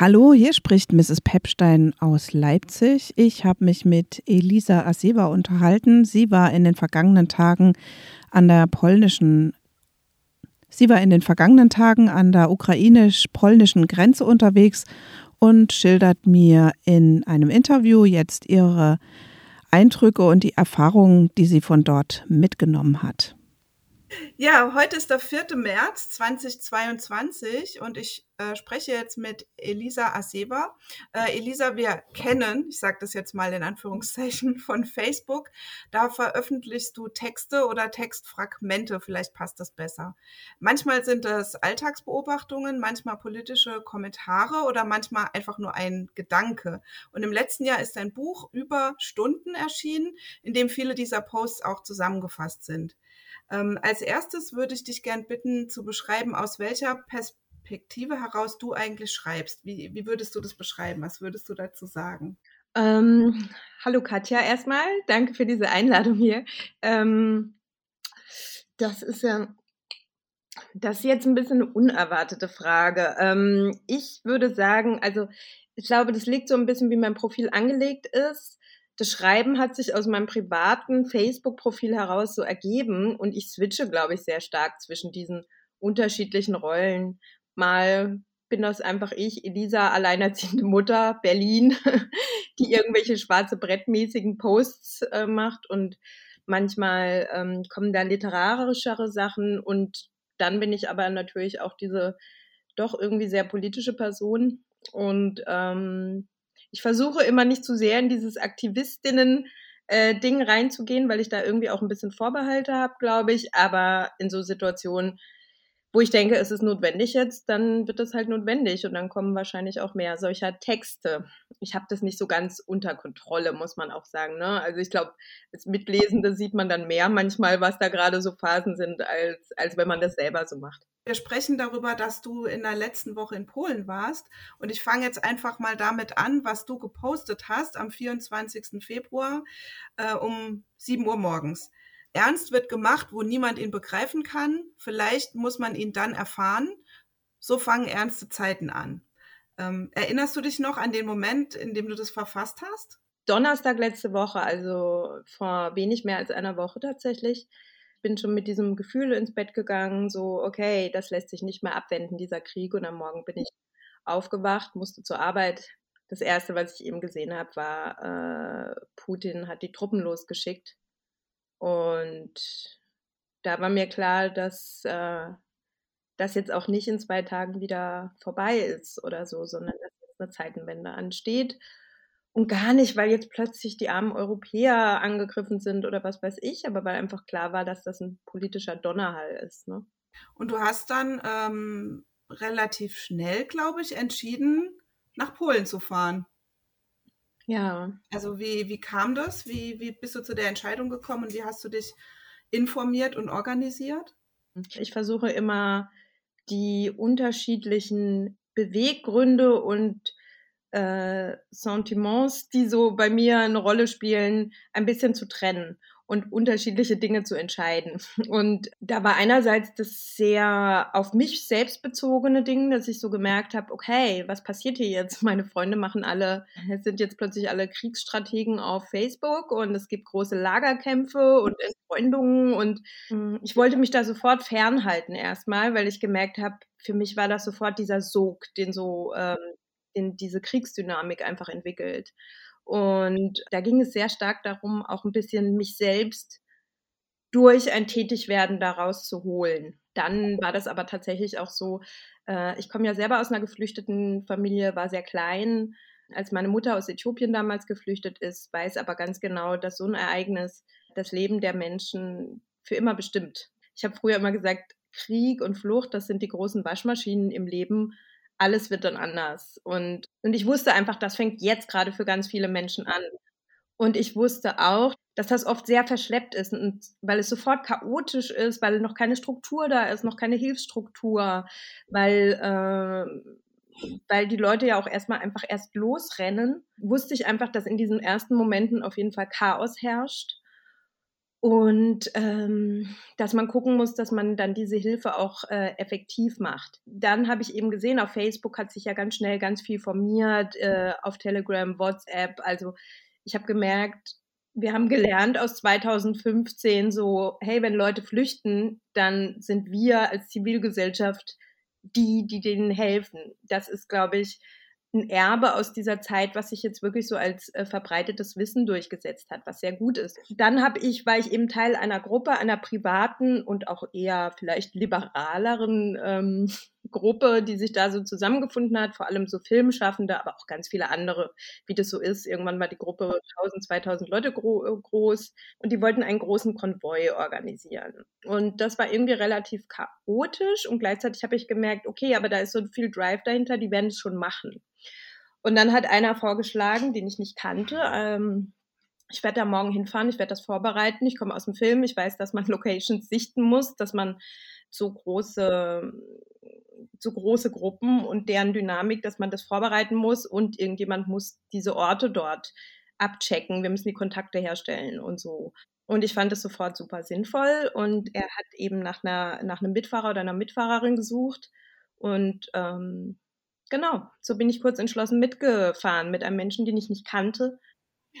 Hallo, hier spricht Mrs. Pepstein aus Leipzig. Ich habe mich mit Elisa Aseva unterhalten. Sie war in den vergangenen Tagen an der polnischen Sie war in den vergangenen Tagen an der ukrainisch-polnischen Grenze unterwegs und schildert mir in einem Interview jetzt ihre Eindrücke und die Erfahrungen, die sie von dort mitgenommen hat. Ja, heute ist der 4. März 2022 und ich äh, spreche jetzt mit Elisa Aseba. Äh, Elisa, wir kennen, ich sage das jetzt mal in Anführungszeichen, von Facebook. Da veröffentlichst du Texte oder Textfragmente, vielleicht passt das besser. Manchmal sind es Alltagsbeobachtungen, manchmal politische Kommentare oder manchmal einfach nur ein Gedanke. Und im letzten Jahr ist ein Buch über Stunden erschienen, in dem viele dieser Posts auch zusammengefasst sind. Ähm, als erstes würde ich dich gern bitten zu beschreiben, aus welcher Perspektive heraus du eigentlich schreibst. Wie, wie würdest du das beschreiben? Was würdest du dazu sagen? Ähm, hallo Katja erstmal, danke für diese Einladung hier. Ähm, das ist ja das ist jetzt ein bisschen eine unerwartete Frage. Ähm, ich würde sagen, also ich glaube, das liegt so ein bisschen, wie mein Profil angelegt ist das Schreiben hat sich aus meinem privaten Facebook-Profil heraus so ergeben und ich switche, glaube ich, sehr stark zwischen diesen unterschiedlichen Rollen. Mal bin das einfach ich, Elisa, alleinerziehende Mutter, Berlin, die irgendwelche schwarze Brettmäßigen Posts äh, macht und manchmal ähm, kommen da literarischere Sachen und dann bin ich aber natürlich auch diese doch irgendwie sehr politische Person und ähm, ich versuche immer nicht zu sehr in dieses Aktivistinnen äh, Ding reinzugehen, weil ich da irgendwie auch ein bisschen Vorbehalte habe, glaube ich. Aber in so Situationen wo ich denke, es ist notwendig jetzt, dann wird es halt notwendig und dann kommen wahrscheinlich auch mehr solcher Texte. Ich habe das nicht so ganz unter Kontrolle, muss man auch sagen. Ne? Also ich glaube, als Mitlesende sieht man dann mehr manchmal, was da gerade so Phasen sind, als, als wenn man das selber so macht. Wir sprechen darüber, dass du in der letzten Woche in Polen warst und ich fange jetzt einfach mal damit an, was du gepostet hast am 24. Februar äh, um 7 Uhr morgens. Ernst wird gemacht, wo niemand ihn begreifen kann. Vielleicht muss man ihn dann erfahren. So fangen ernste Zeiten an. Ähm, erinnerst du dich noch an den Moment, in dem du das verfasst hast? Donnerstag letzte Woche, also vor wenig mehr als einer Woche tatsächlich. Ich bin schon mit diesem Gefühl ins Bett gegangen, so, okay, das lässt sich nicht mehr abwenden, dieser Krieg. Und am Morgen bin ich aufgewacht, musste zur Arbeit. Das Erste, was ich eben gesehen habe, war, äh, Putin hat die Truppen losgeschickt und da war mir klar, dass äh, das jetzt auch nicht in zwei Tagen wieder vorbei ist oder so, sondern dass jetzt eine Zeitenwende ansteht. Und gar nicht, weil jetzt plötzlich die armen Europäer angegriffen sind oder was weiß ich, aber weil einfach klar war, dass das ein politischer Donnerhall ist. Ne? Und du hast dann ähm, relativ schnell, glaube ich, entschieden, nach Polen zu fahren. Ja. Also wie, wie kam das? Wie, wie bist du zu der Entscheidung gekommen und wie hast du dich informiert und organisiert? Ich versuche immer die unterschiedlichen Beweggründe und äh, Sentiments, die so bei mir eine Rolle spielen, ein bisschen zu trennen und unterschiedliche Dinge zu entscheiden. Und da war einerseits das sehr auf mich selbst bezogene Ding, dass ich so gemerkt habe, okay, was passiert hier jetzt? Meine Freunde machen alle, es sind jetzt plötzlich alle Kriegsstrategen auf Facebook und es gibt große Lagerkämpfe und Entfreundungen und hm, ich wollte mich da sofort fernhalten erstmal, weil ich gemerkt habe, für mich war das sofort dieser Sog, den so ähm, den diese Kriegsdynamik einfach entwickelt. Und da ging es sehr stark darum, auch ein bisschen mich selbst durch ein Tätigwerden daraus zu holen. Dann war das aber tatsächlich auch so, äh, ich komme ja selber aus einer geflüchteten Familie, war sehr klein. Als meine Mutter aus Äthiopien damals geflüchtet ist, weiß aber ganz genau, dass so ein Ereignis das Leben der Menschen für immer bestimmt. Ich habe früher immer gesagt, Krieg und Flucht, das sind die großen Waschmaschinen im Leben alles wird dann anders. Und, und ich wusste einfach, das fängt jetzt gerade für ganz viele Menschen an. Und ich wusste auch, dass das oft sehr verschleppt ist und weil es sofort chaotisch ist, weil noch keine Struktur da ist, noch keine Hilfsstruktur, weil, äh, weil die Leute ja auch erstmal einfach erst losrennen, wusste ich einfach, dass in diesen ersten Momenten auf jeden Fall Chaos herrscht und ähm, dass man gucken muss, dass man dann diese Hilfe auch äh, effektiv macht. Dann habe ich eben gesehen, auf Facebook hat sich ja ganz schnell ganz viel formiert, äh, auf Telegram, WhatsApp. Also ich habe gemerkt, wir haben gelernt aus 2015 so, hey, wenn Leute flüchten, dann sind wir als Zivilgesellschaft die, die denen helfen. Das ist, glaube ich, ein Erbe aus dieser Zeit, was sich jetzt wirklich so als äh, verbreitetes Wissen durchgesetzt hat, was sehr gut ist. Dann habe ich, war ich eben Teil einer Gruppe, einer privaten und auch eher vielleicht liberaleren ähm, Gruppe, die sich da so zusammengefunden hat, vor allem so Filmschaffende, aber auch ganz viele andere, wie das so ist. Irgendwann war die Gruppe 1000, 2000 Leute gro groß und die wollten einen großen Konvoi organisieren. Und das war irgendwie relativ chaotisch und gleichzeitig habe ich gemerkt, okay, aber da ist so viel Drive dahinter, die werden es schon machen. Und dann hat einer vorgeschlagen, den ich nicht kannte, ähm, ich werde da morgen hinfahren, ich werde das vorbereiten, ich komme aus dem Film, ich weiß, dass man Locations sichten muss, dass man so große so große Gruppen und deren Dynamik, dass man das vorbereiten muss und irgendjemand muss diese Orte dort abchecken. Wir müssen die Kontakte herstellen und so. Und ich fand es sofort super sinnvoll und er hat eben nach, einer, nach einem Mitfahrer oder einer Mitfahrerin gesucht und ähm, genau, so bin ich kurz entschlossen mitgefahren mit einem Menschen, den ich nicht kannte.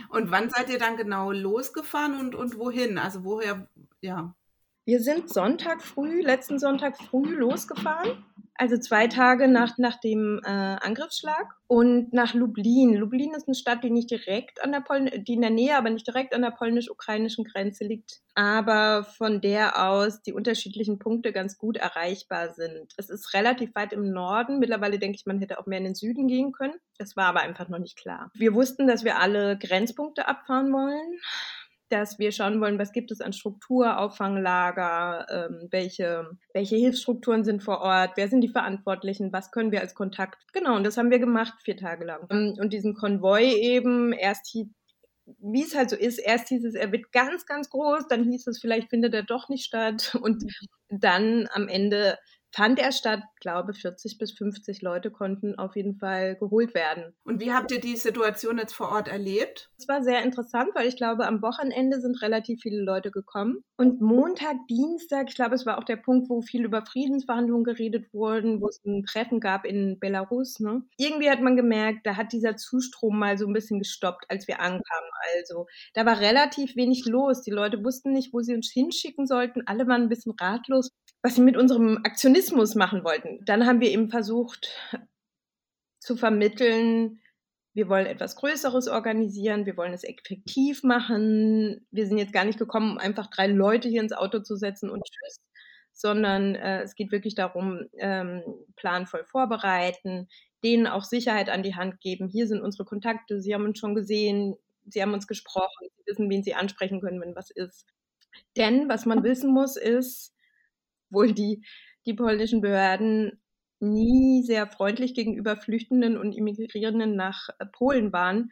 Und wann seid ihr dann genau losgefahren und, und wohin? Also woher, ja. Wir sind Sonntag früh, letzten Sonntag früh losgefahren also zwei Tage nach, nach dem äh, Angriffsschlag und nach Lublin. Lublin ist eine Stadt, die nicht direkt an der Poln die in der Nähe, aber nicht direkt an der polnisch-ukrainischen Grenze liegt, aber von der aus die unterschiedlichen Punkte ganz gut erreichbar sind. Es ist relativ weit im Norden. Mittlerweile denke ich, man hätte auch mehr in den Süden gehen können. Das war aber einfach noch nicht klar. Wir wussten, dass wir alle Grenzpunkte abfahren wollen dass wir schauen wollen, was gibt es an Struktur, Auffanglager, ähm, welche, welche Hilfsstrukturen sind vor Ort, wer sind die Verantwortlichen, was können wir als Kontakt. Genau, und das haben wir gemacht, vier Tage lang. Ähm, und diesen Konvoi eben, erst wie es halt so ist, erst hieß es, er wird ganz, ganz groß, dann hieß es, vielleicht findet er doch nicht statt und dann am Ende fand er statt. glaube, 40 bis 50 Leute konnten auf jeden Fall geholt werden. Und wie habt ihr die Situation jetzt vor Ort erlebt? Es war sehr interessant, weil ich glaube, am Wochenende sind relativ viele Leute gekommen. Und Montag, Dienstag, ich glaube, es war auch der Punkt, wo viel über Friedensverhandlungen geredet wurden, wo es ein Treffen gab in Belarus. Ne? Irgendwie hat man gemerkt, da hat dieser Zustrom mal so ein bisschen gestoppt, als wir ankamen. Also da war relativ wenig los. Die Leute wussten nicht, wo sie uns hinschicken sollten. Alle waren ein bisschen ratlos was sie mit unserem Aktionismus machen wollten. Dann haben wir eben versucht zu vermitteln, wir wollen etwas Größeres organisieren, wir wollen es effektiv machen. Wir sind jetzt gar nicht gekommen, um einfach drei Leute hier ins Auto zu setzen und tschüss, sondern äh, es geht wirklich darum, ähm, planvoll vorbereiten, denen auch Sicherheit an die Hand geben. Hier sind unsere Kontakte, sie haben uns schon gesehen, sie haben uns gesprochen, sie wissen, wen sie ansprechen können, wenn was ist. Denn was man wissen muss, ist, obwohl die, die polnischen Behörden nie sehr freundlich gegenüber Flüchtenden und Immigrierenden nach äh, Polen waren,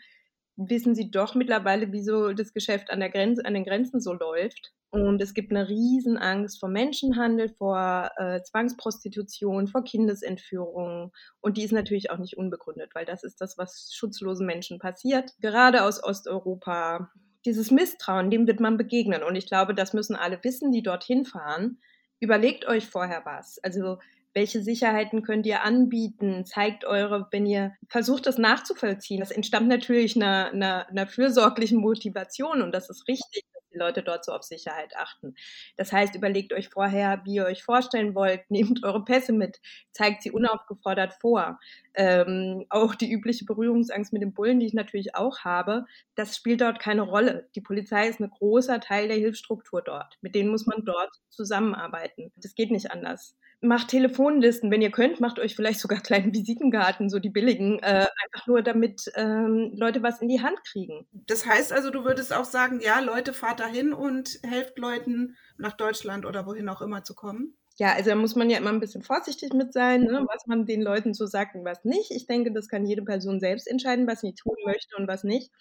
wissen sie doch mittlerweile, wieso das Geschäft an, der Grenze, an den Grenzen so läuft. Und es gibt eine Riesenangst vor Menschenhandel, vor äh, Zwangsprostitution, vor Kindesentführung. Und die ist natürlich auch nicht unbegründet, weil das ist das, was schutzlosen Menschen passiert. Gerade aus Osteuropa. Dieses Misstrauen, dem wird man begegnen. Und ich glaube, das müssen alle wissen, die dorthin fahren überlegt euch vorher was. Also welche Sicherheiten könnt ihr anbieten? Zeigt eure, wenn ihr versucht, das nachzuvollziehen. Das entstammt natürlich einer, einer, einer fürsorglichen Motivation und das ist richtig Leute dort so auf Sicherheit achten. Das heißt, überlegt euch vorher, wie ihr euch vorstellen wollt, nehmt eure Pässe mit, zeigt sie unaufgefordert vor. Ähm, auch die übliche Berührungsangst mit den Bullen, die ich natürlich auch habe, das spielt dort keine Rolle. Die Polizei ist ein großer Teil der Hilfsstruktur dort. Mit denen muss man dort zusammenarbeiten. Das geht nicht anders macht Telefonlisten, wenn ihr könnt, macht euch vielleicht sogar kleinen Visitenkarten, so die billigen, äh, einfach nur damit ähm, Leute was in die Hand kriegen. Das heißt also, du würdest auch sagen, ja, Leute, fahrt dahin und helft Leuten nach Deutschland oder wohin auch immer zu kommen? Ja, also da muss man ja immer ein bisschen vorsichtig mit sein, ne, was man den Leuten so sagt und was nicht. Ich denke, das kann jede Person selbst entscheiden, was sie tun möchte und was nicht.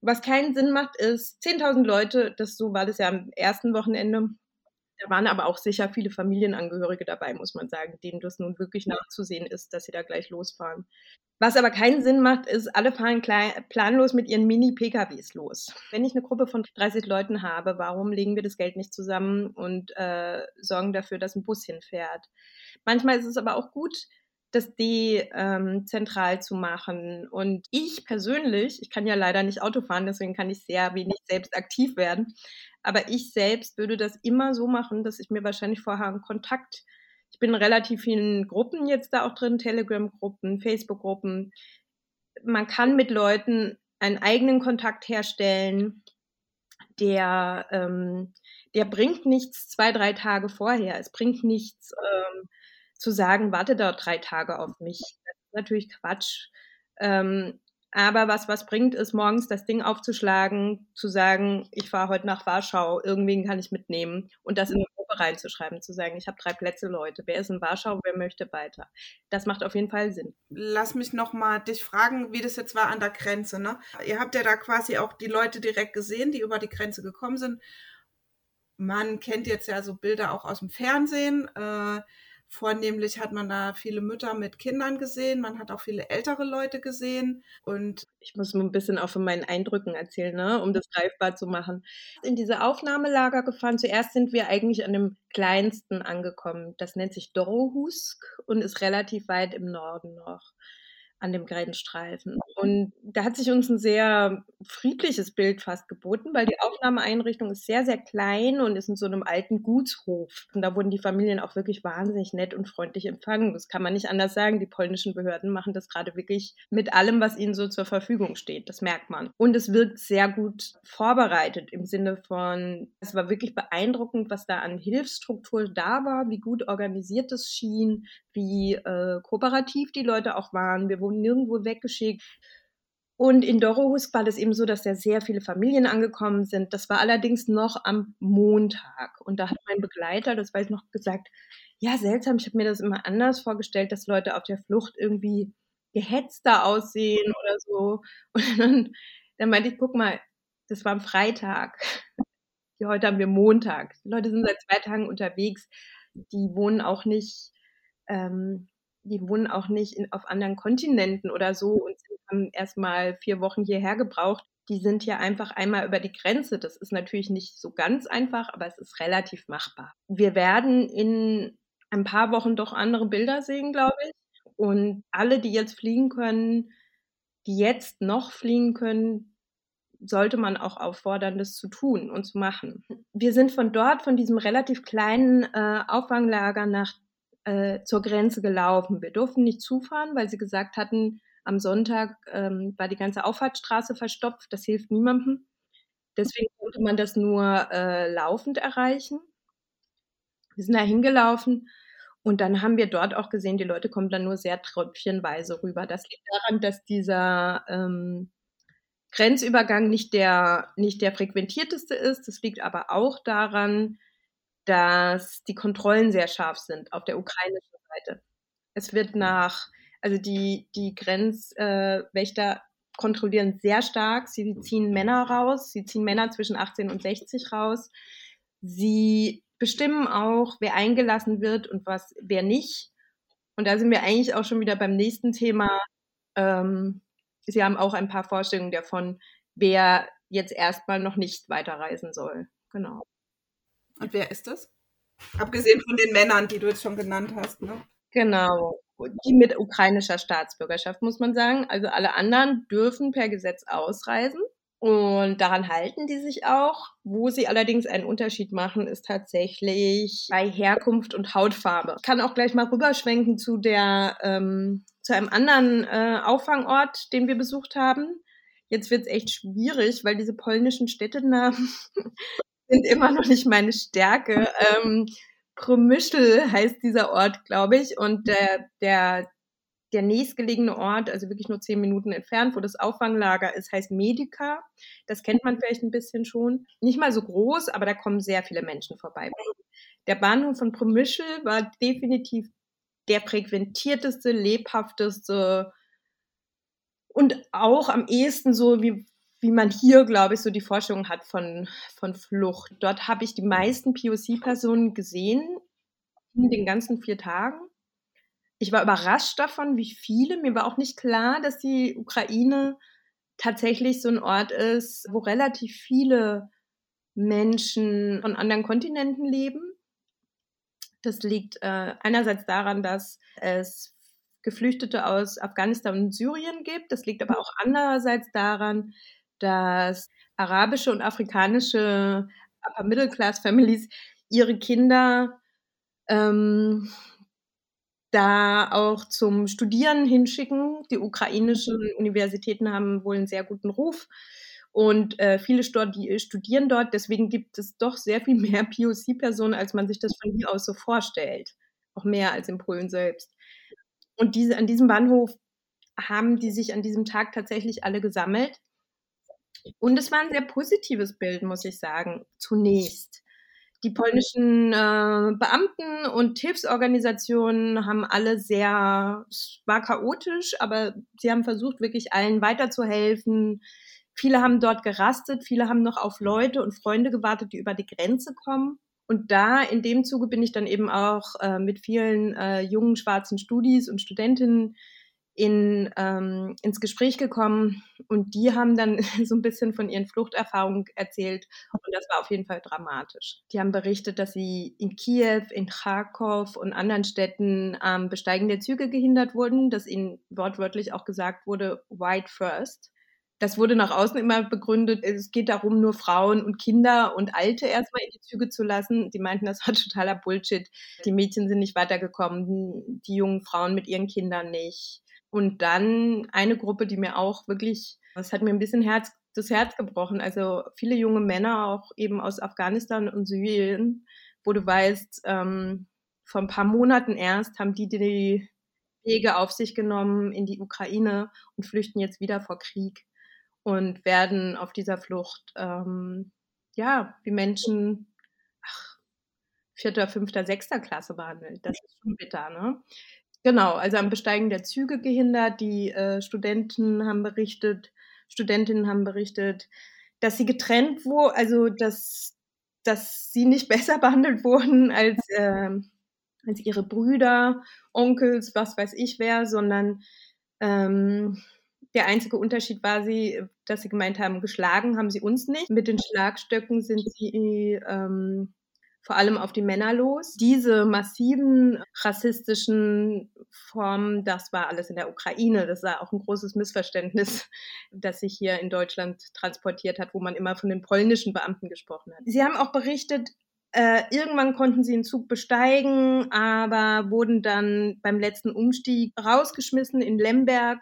Was keinen Sinn macht, ist 10.000 Leute, das so war das ja am ersten Wochenende, Da waren aber auch sicher viele Familienangehörige dabei, muss man sagen, denen das nun wirklich nachzusehen ist, dass sie da gleich losfahren. Was aber keinen Sinn macht, ist, alle fahren planlos mit ihren Mini-PKWs los. Wenn ich eine Gruppe von 30 Leuten habe, warum legen wir das Geld nicht zusammen und äh, sorgen dafür, dass ein Bus hinfährt? Manchmal ist es aber auch gut, das dezentral ähm, zu machen. Und ich persönlich, ich kann ja leider nicht Auto fahren, deswegen kann ich sehr wenig selbst aktiv werden. Aber ich selbst würde das immer so machen, dass ich mir wahrscheinlich vorher einen Kontakt ich bin in relativ vielen Gruppen jetzt da auch drin, Telegram-Gruppen, Facebook-Gruppen. Man kann mit Leuten einen eigenen Kontakt herstellen, der, ähm, der bringt nichts zwei, drei Tage vorher. Es bringt nichts ähm, zu sagen, warte dort drei Tage auf mich. Das ist natürlich Quatsch. Ähm, aber was was bringt, ist morgens das Ding aufzuschlagen, zu sagen, ich fahre heute nach Warschau, irgendwen kann ich mitnehmen und das in eine Gruppe reinzuschreiben, zu sagen, ich habe drei Plätze, Leute, wer ist in Warschau, wer möchte weiter. Das macht auf jeden Fall Sinn. Lass mich nochmal dich fragen, wie das jetzt war an der Grenze. Ne? Ihr habt ja da quasi auch die Leute direkt gesehen, die über die Grenze gekommen sind. Man kennt jetzt ja so Bilder auch aus dem Fernsehen. Äh, Vornehmlich hat man da viele Mütter mit Kindern gesehen, man hat auch viele ältere Leute gesehen und ich muss ein bisschen auch von meinen Eindrücken erzählen, ne, um das greifbar zu machen. In diese Aufnahmelager gefahren. Zuerst sind wir eigentlich an dem kleinsten angekommen. Das nennt sich Dorohusk und ist relativ weit im Norden noch an dem Grenzstreifen. Und da hat sich uns ein sehr friedliches Bild fast geboten, weil die Aufnahmeeinrichtung ist sehr, sehr klein und ist in so einem alten Gutshof. Und da wurden die Familien auch wirklich wahnsinnig nett und freundlich empfangen. Das kann man nicht anders sagen. Die polnischen Behörden machen das gerade wirklich mit allem, was ihnen so zur Verfügung steht. Das merkt man. Und es wirkt sehr gut vorbereitet im Sinne von, es war wirklich beeindruckend, was da an Hilfsstruktur da war, wie gut organisiert es schien, wie äh, kooperativ die Leute auch waren. Wir wurden nirgendwo weggeschickt. Und in Dorohusk war das eben so, dass da sehr viele Familien angekommen sind. Das war allerdings noch am Montag. Und da hat mein Begleiter, das weiß ich noch, gesagt, ja, seltsam, ich habe mir das immer anders vorgestellt, dass Leute auf der Flucht irgendwie gehetzter aussehen oder so. Und dann, dann meinte ich, guck mal, das war am Freitag. Heute haben wir Montag. Die Leute sind seit zwei Tagen unterwegs. Die wohnen auch nicht ähm, die wohnen auch nicht in, auf anderen Kontinenten oder so und haben erstmal vier Wochen hierher gebraucht. Die sind ja einfach einmal über die Grenze. Das ist natürlich nicht so ganz einfach, aber es ist relativ machbar. Wir werden in ein paar Wochen doch andere Bilder sehen, glaube ich. Und alle, die jetzt fliegen können, die jetzt noch fliegen können, sollte man auch auffordern, das zu tun und zu machen. Wir sind von dort, von diesem relativ kleinen äh, Auffanglager nach äh, zur Grenze gelaufen. Wir durften nicht zufahren, weil sie gesagt hatten, am Sonntag ähm, war die ganze Auffahrtsstraße verstopft. Das hilft niemandem. Deswegen konnte man das nur äh, laufend erreichen. Wir sind da hingelaufen und dann haben wir dort auch gesehen, die Leute kommen dann nur sehr tröpfchenweise rüber. Das liegt daran, dass dieser ähm, Grenzübergang nicht der, nicht der frequentierteste ist. Das liegt aber auch daran, dass die Kontrollen sehr scharf sind auf der ukrainischen Seite. Es wird nach, also die, die Grenzwächter äh, kontrollieren sehr stark. Sie ziehen Männer raus. Sie ziehen Männer zwischen 18 und 60 raus. Sie bestimmen auch, wer eingelassen wird und was, wer nicht. Und da sind wir eigentlich auch schon wieder beim nächsten Thema. Ähm, Sie haben auch ein paar Vorstellungen davon, wer jetzt erstmal noch nicht weiterreisen soll. Genau. Und wer ist das? Abgesehen von den Männern, die du jetzt schon genannt hast, ne? Genau. Die mit ukrainischer Staatsbürgerschaft, muss man sagen. Also alle anderen dürfen per Gesetz ausreisen. Und daran halten die sich auch. Wo sie allerdings einen Unterschied machen, ist tatsächlich bei Herkunft und Hautfarbe. Ich kann auch gleich mal rüberschwenken zu der ähm, zu einem anderen äh, Auffangort, den wir besucht haben. Jetzt wird es echt schwierig, weil diese polnischen Städtenamen sind immer noch nicht meine Stärke. Ähm, Promyschel heißt dieser Ort, glaube ich. Und der, der, der nächstgelegene Ort, also wirklich nur zehn Minuten entfernt, wo das Auffanglager ist, heißt Medica. Das kennt man vielleicht ein bisschen schon. Nicht mal so groß, aber da kommen sehr viele Menschen vorbei. Der Bahnhof von Promyschel war definitiv der frequentierteste, lebhafteste und auch am ehesten so wie wie man hier, glaube ich, so die Forschung hat von, von Flucht. Dort habe ich die meisten POC-Personen gesehen in den ganzen vier Tagen. Ich war überrascht davon, wie viele. Mir war auch nicht klar, dass die Ukraine tatsächlich so ein Ort ist, wo relativ viele Menschen von anderen Kontinenten leben. Das liegt äh, einerseits daran, dass es Geflüchtete aus Afghanistan und Syrien gibt. Das liegt aber auch andererseits daran, dass arabische und afrikanische Upper Middle Class Families ihre Kinder ähm, da auch zum Studieren hinschicken. Die ukrainischen Universitäten haben wohl einen sehr guten Ruf und äh, viele studi studieren dort. Deswegen gibt es doch sehr viel mehr POC-Personen, als man sich das von hier aus so vorstellt. Auch mehr als in Polen selbst. Und diese, an diesem Bahnhof haben die sich an diesem Tag tatsächlich alle gesammelt. Und es war ein sehr positives Bild, muss ich sagen, zunächst. Die polnischen äh, Beamten und Hilfsorganisationen haben alle sehr, es war chaotisch, aber sie haben versucht, wirklich allen weiterzuhelfen. Viele haben dort gerastet, viele haben noch auf Leute und Freunde gewartet, die über die Grenze kommen. Und da in dem Zuge bin ich dann eben auch äh, mit vielen äh, jungen schwarzen Studis und Studentinnen in, ähm, ins Gespräch gekommen und die haben dann so ein bisschen von ihren Fluchterfahrungen erzählt und das war auf jeden Fall dramatisch. Die haben berichtet, dass sie in Kiew, in Kharkov und anderen Städten am Besteigen der Züge gehindert wurden, dass ihnen wortwörtlich auch gesagt wurde, White First. Das wurde nach außen immer begründet, es geht darum, nur Frauen und Kinder und Alte erstmal in die Züge zu lassen. Die meinten, das war totaler Bullshit. Die Mädchen sind nicht weitergekommen, die jungen Frauen mit ihren Kindern nicht. Und dann eine Gruppe, die mir auch wirklich, das hat mir ein bisschen Herz, das Herz gebrochen. Also viele junge Männer, auch eben aus Afghanistan und Syrien, wo du weißt, ähm, vor ein paar Monaten erst haben die die Wege auf sich genommen in die Ukraine und flüchten jetzt wieder vor Krieg und werden auf dieser Flucht, ähm, ja, wie Menschen, ach, vierter, fünfter, sechster Klasse behandelt. Das ist schon bitter, ne? Genau, also am Besteigen der Züge gehindert. Die äh, Studenten haben berichtet, Studentinnen haben berichtet, dass sie getrennt wurden, also dass, dass sie nicht besser behandelt wurden als, äh, als ihre Brüder, Onkels, was weiß ich wer, sondern ähm, der einzige Unterschied war sie, dass sie gemeint haben, geschlagen haben sie uns nicht. Mit den Schlagstöcken sind sie ähm, vor allem auf die Männer los. Diese massiven rassistischen Formen, das war alles in der Ukraine. Das war auch ein großes Missverständnis, das sich hier in Deutschland transportiert hat, wo man immer von den polnischen Beamten gesprochen hat. Sie haben auch berichtet, äh, irgendwann konnten sie den Zug besteigen, aber wurden dann beim letzten Umstieg rausgeschmissen in Lemberg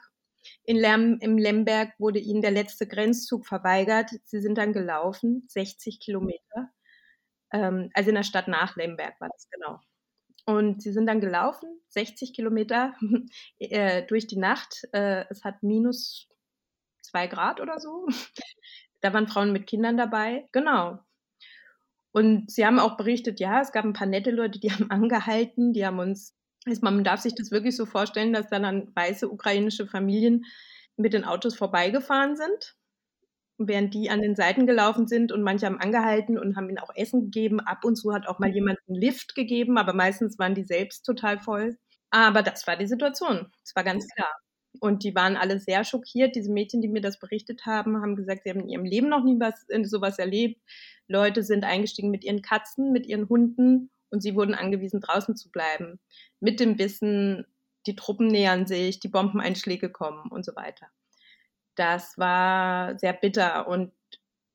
in Lem, Im Lemberg wurde ihnen der letzte Grenzzug verweigert. Sie sind dann gelaufen, 60 Kilometer. Ähm, also in der Stadt nach Lemberg war das genau. Und sie sind dann gelaufen, 60 Kilometer äh, durch die Nacht. Äh, es hat minus zwei Grad oder so. Da waren Frauen mit Kindern dabei. Genau. Und sie haben auch berichtet, ja, es gab ein paar nette Leute, die haben angehalten, die haben uns also man darf sich das wirklich so vorstellen, dass dann, dann weiße ukrainische Familien mit den Autos vorbeigefahren sind, während die an den Seiten gelaufen sind und manche haben angehalten und haben ihnen auch Essen gegeben. Ab und zu hat auch mal jemand einen Lift gegeben, aber meistens waren die selbst total voll. Aber das war die Situation. Das war ganz klar. Und die waren alle sehr schockiert. Diese Mädchen, die mir das berichtet haben, haben gesagt, sie haben in ihrem Leben noch nie was, sowas erlebt. Leute sind eingestiegen mit ihren Katzen, mit ihren Hunden und sie wurden angewiesen, draußen zu bleiben. Mit dem Wissen, die Truppen nähern sich, die Bombeneinschläge kommen und so weiter. Das war sehr bitter. Und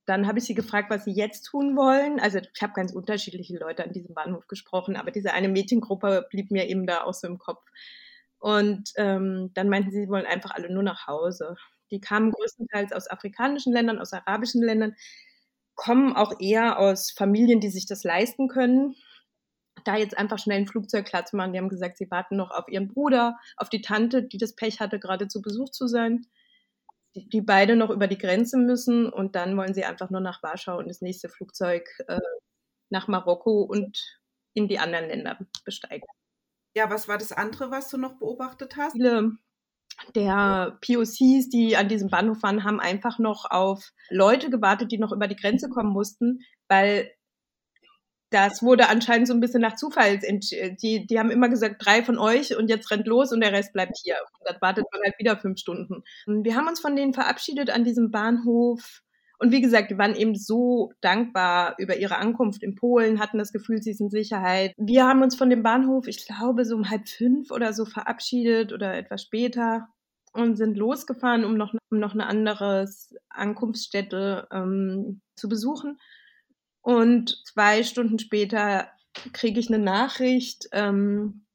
dann habe ich sie gefragt, was sie jetzt tun wollen. Also ich habe ganz unterschiedliche Leute an diesem Bahnhof gesprochen, aber diese eine Mädchengruppe blieb mir eben da auch so im Kopf. Und ähm, dann meinten sie, sie wollen einfach alle nur nach Hause. Die kamen größtenteils aus afrikanischen Ländern, aus arabischen Ländern, kommen auch eher aus Familien, die sich das leisten können da jetzt einfach schnell ein Flugzeug klar zu machen. Die haben gesagt, sie warten noch auf ihren Bruder, auf die Tante, die das Pech hatte, gerade zu Besuch zu sein. Die, die beide noch über die Grenze müssen und dann wollen sie einfach nur nach Warschau und das nächste Flugzeug äh, nach Marokko und in die anderen Länder besteigen. Ja, was war das andere, was du noch beobachtet hast? Viele der POCs, die an diesem Bahnhof waren, haben einfach noch auf Leute gewartet, die noch über die Grenze kommen mussten, weil das wurde anscheinend so ein bisschen nach Zufall. Die, die haben immer gesagt, drei von euch und jetzt rennt los und der Rest bleibt hier. Und dann wartet man halt wieder fünf Stunden. Wir haben uns von denen verabschiedet an diesem Bahnhof. Und wie gesagt, die waren eben so dankbar über ihre Ankunft in Polen, hatten das Gefühl, sie sind Sicherheit. Wir haben uns von dem Bahnhof, ich glaube, so um halb fünf oder so verabschiedet oder etwas später und sind losgefahren, um noch, um noch eine andere Ankunftsstätte ähm, zu besuchen. Und zwei Stunden später kriege ich eine Nachricht, ähm,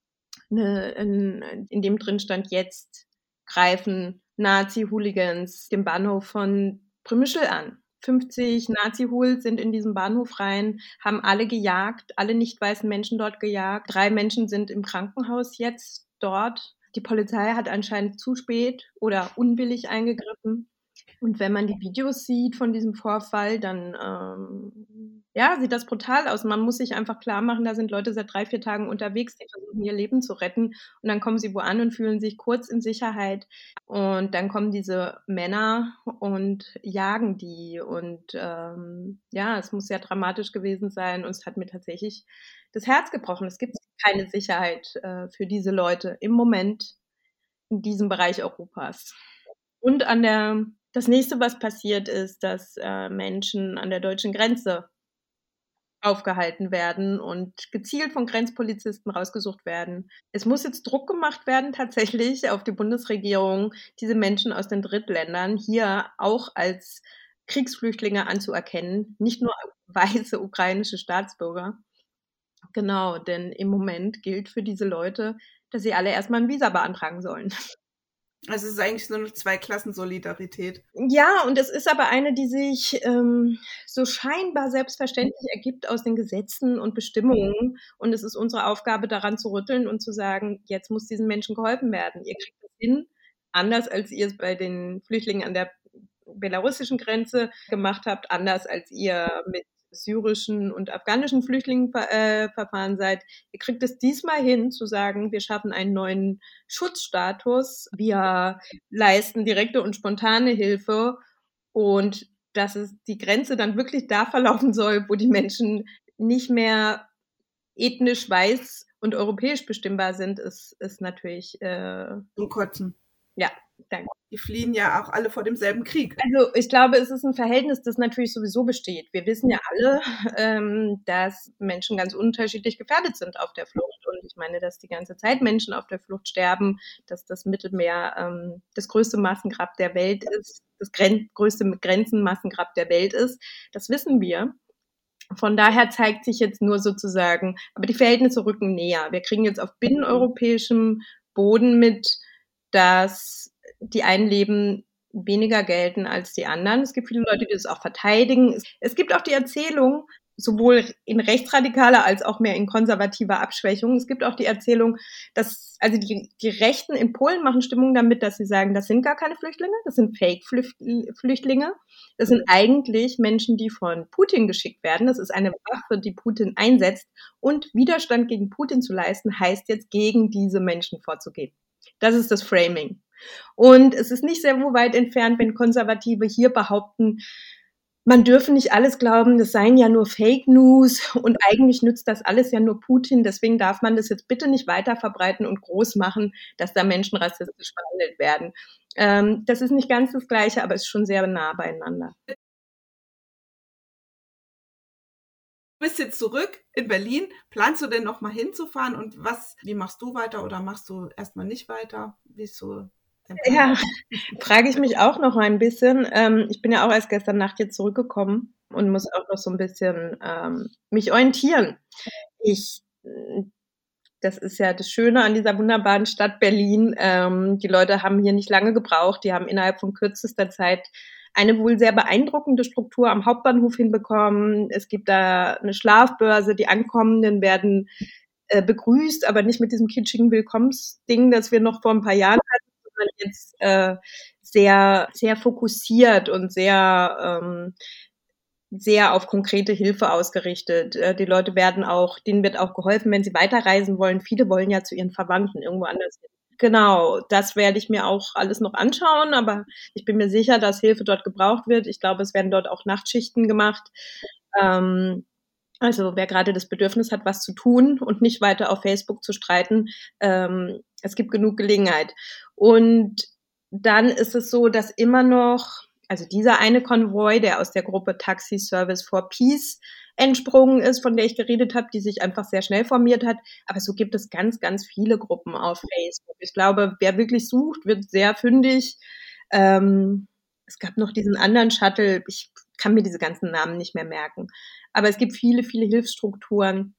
eine, in, in dem drin stand, jetzt greifen Nazi-Hooligans den Bahnhof von Primischl an. 50 Nazi-Hools sind in diesem Bahnhof rein, haben alle gejagt, alle nicht weißen Menschen dort gejagt. Drei Menschen sind im Krankenhaus jetzt dort. Die Polizei hat anscheinend zu spät oder unwillig eingegriffen. Und wenn man die Videos sieht von diesem Vorfall, dann ähm, ja, sieht das brutal aus. Man muss sich einfach klar machen, da sind Leute seit drei, vier Tagen unterwegs, die versuchen, ihr Leben zu retten. Und dann kommen sie wo an und fühlen sich kurz in Sicherheit. Und dann kommen diese Männer und jagen die. Und ähm, ja, es muss sehr dramatisch gewesen sein. Und es hat mir tatsächlich das Herz gebrochen. Es gibt keine Sicherheit äh, für diese Leute im Moment in diesem Bereich Europas. Und an der das nächste, was passiert, ist, dass äh, Menschen an der deutschen Grenze aufgehalten werden und gezielt von Grenzpolizisten rausgesucht werden. Es muss jetzt Druck gemacht werden, tatsächlich auf die Bundesregierung, diese Menschen aus den Drittländern hier auch als Kriegsflüchtlinge anzuerkennen, nicht nur weiße ukrainische Staatsbürger. Genau, denn im Moment gilt für diese Leute, dass sie alle erstmal ein Visa beantragen sollen. Also es ist eigentlich nur eine Zweiklassensolidarität. Ja, und es ist aber eine, die sich ähm, so scheinbar selbstverständlich ergibt aus den Gesetzen und Bestimmungen. Und es ist unsere Aufgabe, daran zu rütteln und zu sagen, jetzt muss diesen Menschen geholfen werden. Ihr kriegt das hin, anders als ihr es bei den Flüchtlingen an der belarussischen Grenze gemacht habt, anders als ihr mit syrischen und afghanischen Flüchtlingen äh, verfahren seid. Ihr kriegt es diesmal hin zu sagen, wir schaffen einen neuen Schutzstatus, wir leisten direkte und spontane Hilfe und dass es die Grenze dann wirklich da verlaufen soll, wo die Menschen nicht mehr ethnisch weiß und europäisch bestimmbar sind, ist, ist natürlich äh, zum Kotzen. Ja, danke. Die fliehen ja auch alle vor demselben Krieg. Also ich glaube, es ist ein Verhältnis, das natürlich sowieso besteht. Wir wissen ja alle, ähm, dass Menschen ganz unterschiedlich gefährdet sind auf der Flucht. Und ich meine, dass die ganze Zeit Menschen auf der Flucht sterben, dass das Mittelmeer ähm, das größte Massengrab der Welt ist, das Gren größte Grenzenmassengrab der Welt ist. Das wissen wir. Von daher zeigt sich jetzt nur sozusagen, aber die Verhältnisse rücken näher. Wir kriegen jetzt auf binneneuropäischem Boden mit, dass die einen Leben weniger gelten als die anderen. Es gibt viele Leute, die das auch verteidigen. Es gibt auch die Erzählung, sowohl in rechtsradikaler als auch mehr in konservativer Abschwächung. Es gibt auch die Erzählung, dass also die, die Rechten in Polen machen Stimmung damit, dass sie sagen, das sind gar keine Flüchtlinge, das sind Fake-Flüchtlinge. Das sind eigentlich Menschen, die von Putin geschickt werden. Das ist eine Waffe, die Putin einsetzt. Und Widerstand gegen Putin zu leisten, heißt jetzt gegen diese Menschen vorzugehen. Das ist das Framing. Und es ist nicht sehr weit entfernt, wenn Konservative hier behaupten, man dürfe nicht alles glauben, das seien ja nur Fake News und eigentlich nützt das alles ja nur Putin. Deswegen darf man das jetzt bitte nicht weiter verbreiten und groß machen, dass da Menschen rassistisch behandelt werden. Ähm, das ist nicht ganz das Gleiche, aber ist schon sehr nah beieinander. Du bist jetzt zurück in Berlin. Planst du denn noch mal hinzufahren und was, wie machst du weiter oder machst du erstmal nicht weiter? Wie ist so ja, frage ich mich auch noch ein bisschen. Ähm, ich bin ja auch erst gestern Nacht hier zurückgekommen und muss auch noch so ein bisschen ähm, mich orientieren. Ich, das ist ja das Schöne an dieser wunderbaren Stadt Berlin. Ähm, die Leute haben hier nicht lange gebraucht. Die haben innerhalb von kürzester Zeit eine wohl sehr beeindruckende Struktur am Hauptbahnhof hinbekommen. Es gibt da eine Schlafbörse. Die Ankommenden werden äh, begrüßt, aber nicht mit diesem kitschigen Willkommensding, das wir noch vor ein paar Jahren hatten sondern jetzt äh, sehr, sehr fokussiert und sehr, ähm, sehr auf konkrete Hilfe ausgerichtet. Äh, die Leute werden auch, denen wird auch geholfen, wenn sie weiterreisen wollen. Viele wollen ja zu ihren Verwandten irgendwo anders hin. Genau, das werde ich mir auch alles noch anschauen, aber ich bin mir sicher, dass Hilfe dort gebraucht wird. Ich glaube, es werden dort auch Nachtschichten gemacht. Ähm, also wer gerade das Bedürfnis hat, was zu tun und nicht weiter auf Facebook zu streiten, ähm, es gibt genug Gelegenheit. Und dann ist es so, dass immer noch, also dieser eine Konvoi, der aus der Gruppe Taxi Service for Peace entsprungen ist, von der ich geredet habe, die sich einfach sehr schnell formiert hat. Aber so gibt es ganz, ganz viele Gruppen auf Facebook. Ich glaube, wer wirklich sucht, wird sehr fündig. Ähm, es gab noch diesen anderen Shuttle. Ich kann mir diese ganzen Namen nicht mehr merken. Aber es gibt viele, viele Hilfsstrukturen.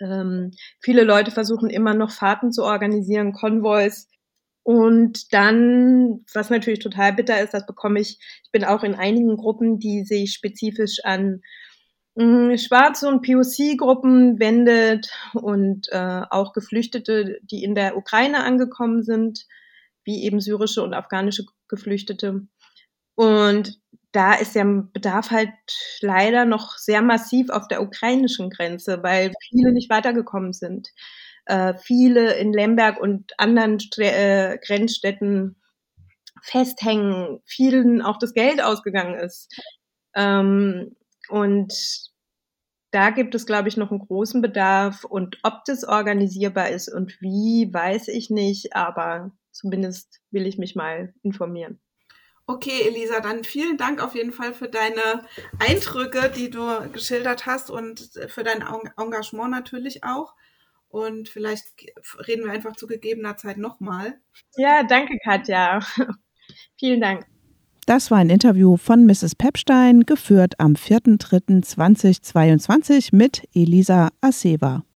Ähm, viele Leute versuchen immer noch Fahrten zu organisieren, Konvois. Und dann, was natürlich total bitter ist, das bekomme ich, ich bin auch in einigen Gruppen, die sich spezifisch an mm, Schwarze und POC-Gruppen wendet und äh, auch Geflüchtete, die in der Ukraine angekommen sind, wie eben syrische und afghanische Geflüchtete. Und da ist der Bedarf halt leider noch sehr massiv auf der ukrainischen Grenze, weil viele nicht weitergekommen sind. Äh, viele in Lemberg und anderen St äh, Grenzstädten festhängen, vielen auch das Geld ausgegangen ist. Ähm, und da gibt es, glaube ich, noch einen großen Bedarf. Und ob das organisierbar ist und wie, weiß ich nicht. Aber zumindest will ich mich mal informieren. Okay, Elisa, dann vielen Dank auf jeden Fall für deine Eindrücke, die du geschildert hast und für dein Engagement natürlich auch. Und vielleicht reden wir einfach zu gegebener Zeit nochmal. Ja, danke, Katja. vielen Dank. Das war ein Interview von Mrs. Pepstein, geführt am 4.3.2022 mit Elisa Aseva.